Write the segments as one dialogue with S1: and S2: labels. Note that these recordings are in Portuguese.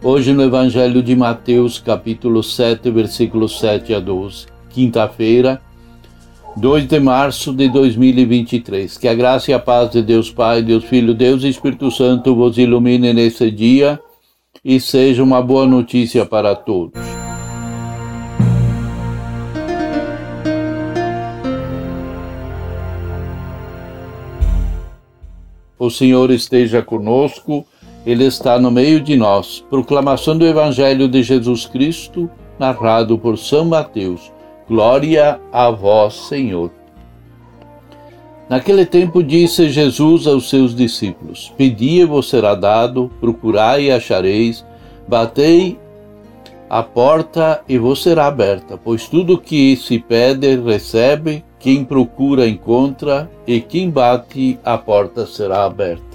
S1: Hoje no Evangelho de Mateus, capítulo 7, versículos 7 a 12, quinta-feira, 2 de março de 2023. Que a graça e a paz de Deus Pai, Deus Filho, Deus e Espírito Santo vos ilumine nesse dia e seja uma boa notícia para todos. O Senhor esteja conosco, Ele está no meio de nós. Proclamação do Evangelho de Jesus Cristo, narrado por São Mateus. Glória a vós, Senhor. Naquele tempo disse Jesus aos seus discípulos: Pedi e vos será dado, procurai e achareis, batei a porta e vos será aberta, pois tudo que se pede, recebe, quem procura, encontra, e quem bate, a porta será aberta.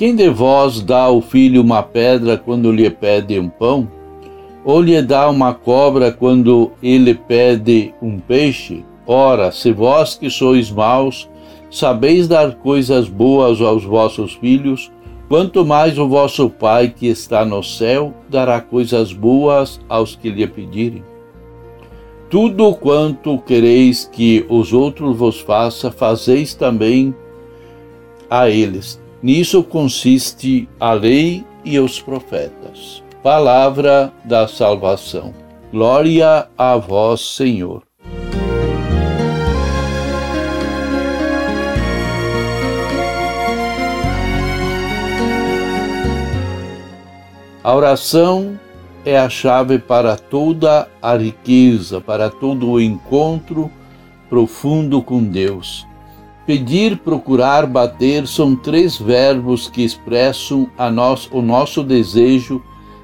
S1: Quem de vós dá ao filho uma pedra quando lhe pede um pão? Ou lhe dá uma cobra quando ele pede um peixe? Ora, se vós que sois maus, sabeis dar coisas boas aos vossos filhos, quanto mais o vosso Pai que está no céu dará coisas boas aos que lhe pedirem. Tudo quanto quereis que os outros vos façam, fazeis também a eles. Nisso consiste a lei e os profetas. Palavra da salvação. Glória a vós, Senhor. A oração é a chave para toda a riqueza, para todo o encontro profundo com Deus. Pedir, procurar, bater são três verbos que expressam a nós, o nosso desejo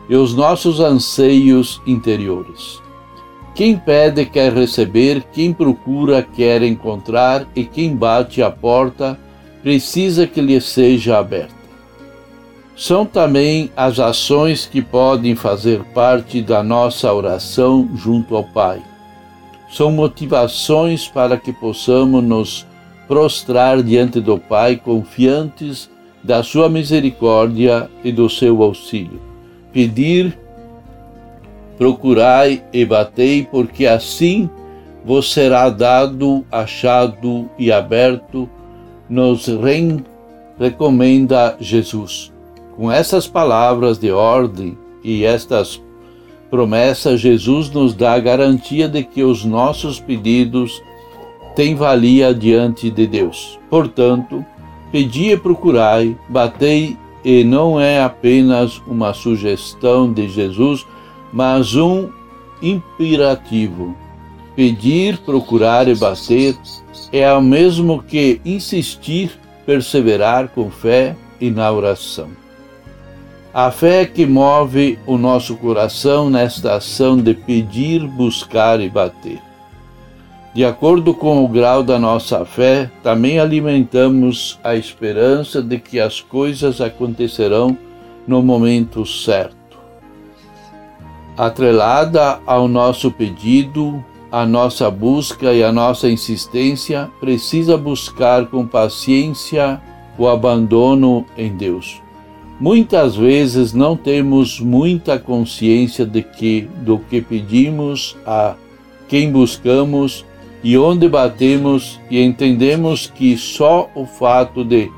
S1: e os nossos anseios interiores. Quem pede quer receber, quem procura quer encontrar e quem bate a porta precisa que lhe seja aberta são também as ações que podem fazer parte da nossa oração junto ao Pai. São motivações para que possamos nos prostrar diante do Pai confiantes da sua misericórdia e do seu auxílio. Pedir, procurai e batei, porque assim vos será dado, achado e aberto, nos recomenda Jesus. Com essas palavras de ordem e estas promessas, Jesus nos dá a garantia de que os nossos pedidos têm valia diante de Deus. Portanto, pedi e procurai, batei, e não é apenas uma sugestão de Jesus, mas um imperativo. Pedir, procurar e bater é o mesmo que insistir, perseverar com fé e na oração. A fé que move o nosso coração nesta ação de pedir, buscar e bater. De acordo com o grau da nossa fé, também alimentamos a esperança de que as coisas acontecerão no momento certo. Atrelada ao nosso pedido, a nossa busca e a nossa insistência, precisa buscar com paciência o abandono em Deus Muitas vezes não temos muita consciência de que do que pedimos a quem buscamos e onde batemos e entendemos que só o fato de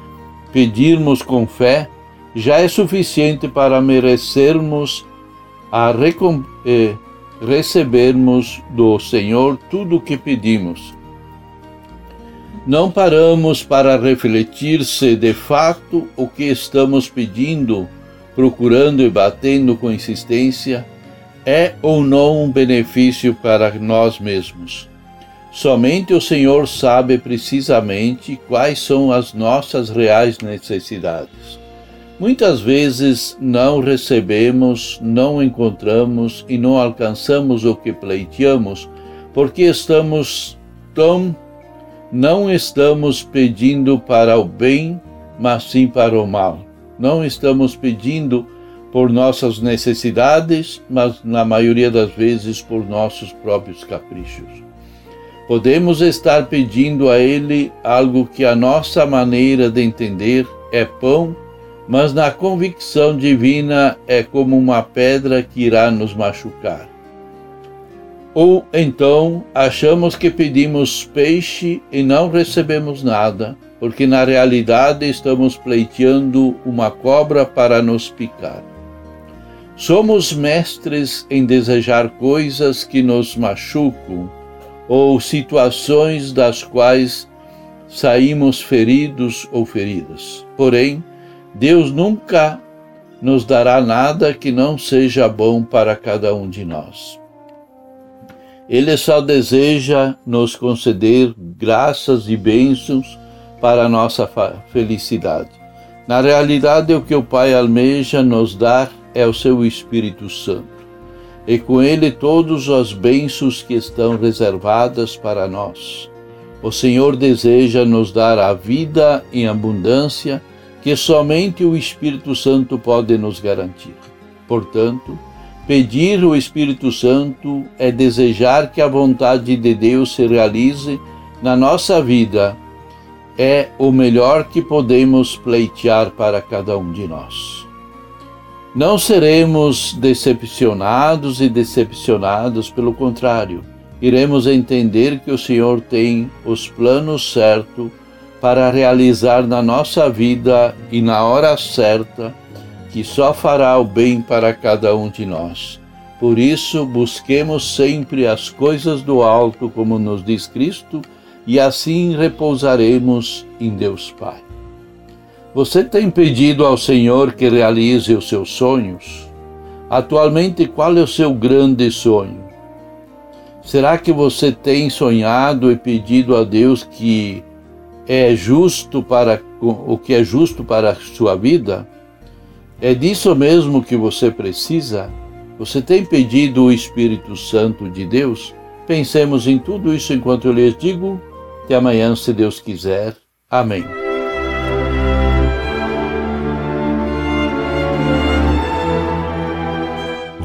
S1: pedirmos com fé já é suficiente para merecermos a eh, recebermos do Senhor tudo o que pedimos não paramos para refletir se de fato o que estamos pedindo, procurando e batendo com insistência é ou não um benefício para nós mesmos. Somente o Senhor sabe precisamente quais são as nossas reais necessidades. Muitas vezes não recebemos, não encontramos e não alcançamos o que pleiteamos, porque estamos tão não estamos pedindo para o bem, mas sim para o mal. Não estamos pedindo por nossas necessidades, mas na maioria das vezes por nossos próprios caprichos. Podemos estar pedindo a Ele algo que a nossa maneira de entender é pão, mas na convicção divina é como uma pedra que irá nos machucar. Ou então achamos que pedimos peixe e não recebemos nada, porque na realidade estamos pleiteando uma cobra para nos picar. Somos mestres em desejar coisas que nos machucam ou situações das quais saímos feridos ou feridas. Porém, Deus nunca nos dará nada que não seja bom para cada um de nós. Ele só deseja nos conceder graças e bênçãos para a nossa felicidade. Na realidade, o que o Pai almeja nos dar é o seu Espírito Santo, e com ele todos os bênçãos que estão reservadas para nós. O Senhor deseja nos dar a vida em abundância que somente o Espírito Santo pode nos garantir. Portanto, pedir o Espírito Santo é desejar que a vontade de Deus se realize na nossa vida. É o melhor que podemos pleitear para cada um de nós. Não seremos decepcionados e decepcionados, pelo contrário, iremos entender que o Senhor tem os planos certos para realizar na nossa vida e na hora certa, que só fará o bem para cada um de nós. Por isso, busquemos sempre as coisas do alto, como nos diz Cristo, e assim repousaremos em Deus Pai. Você tem pedido ao Senhor que realize os seus sonhos? Atualmente, qual é o seu grande sonho? Será que você tem sonhado e pedido a Deus que é justo para o que é justo para a sua vida? É disso mesmo que você precisa? Você tem pedido o Espírito Santo de Deus? Pensemos em tudo isso enquanto eu lhes digo. Até amanhã, se Deus quiser. Amém.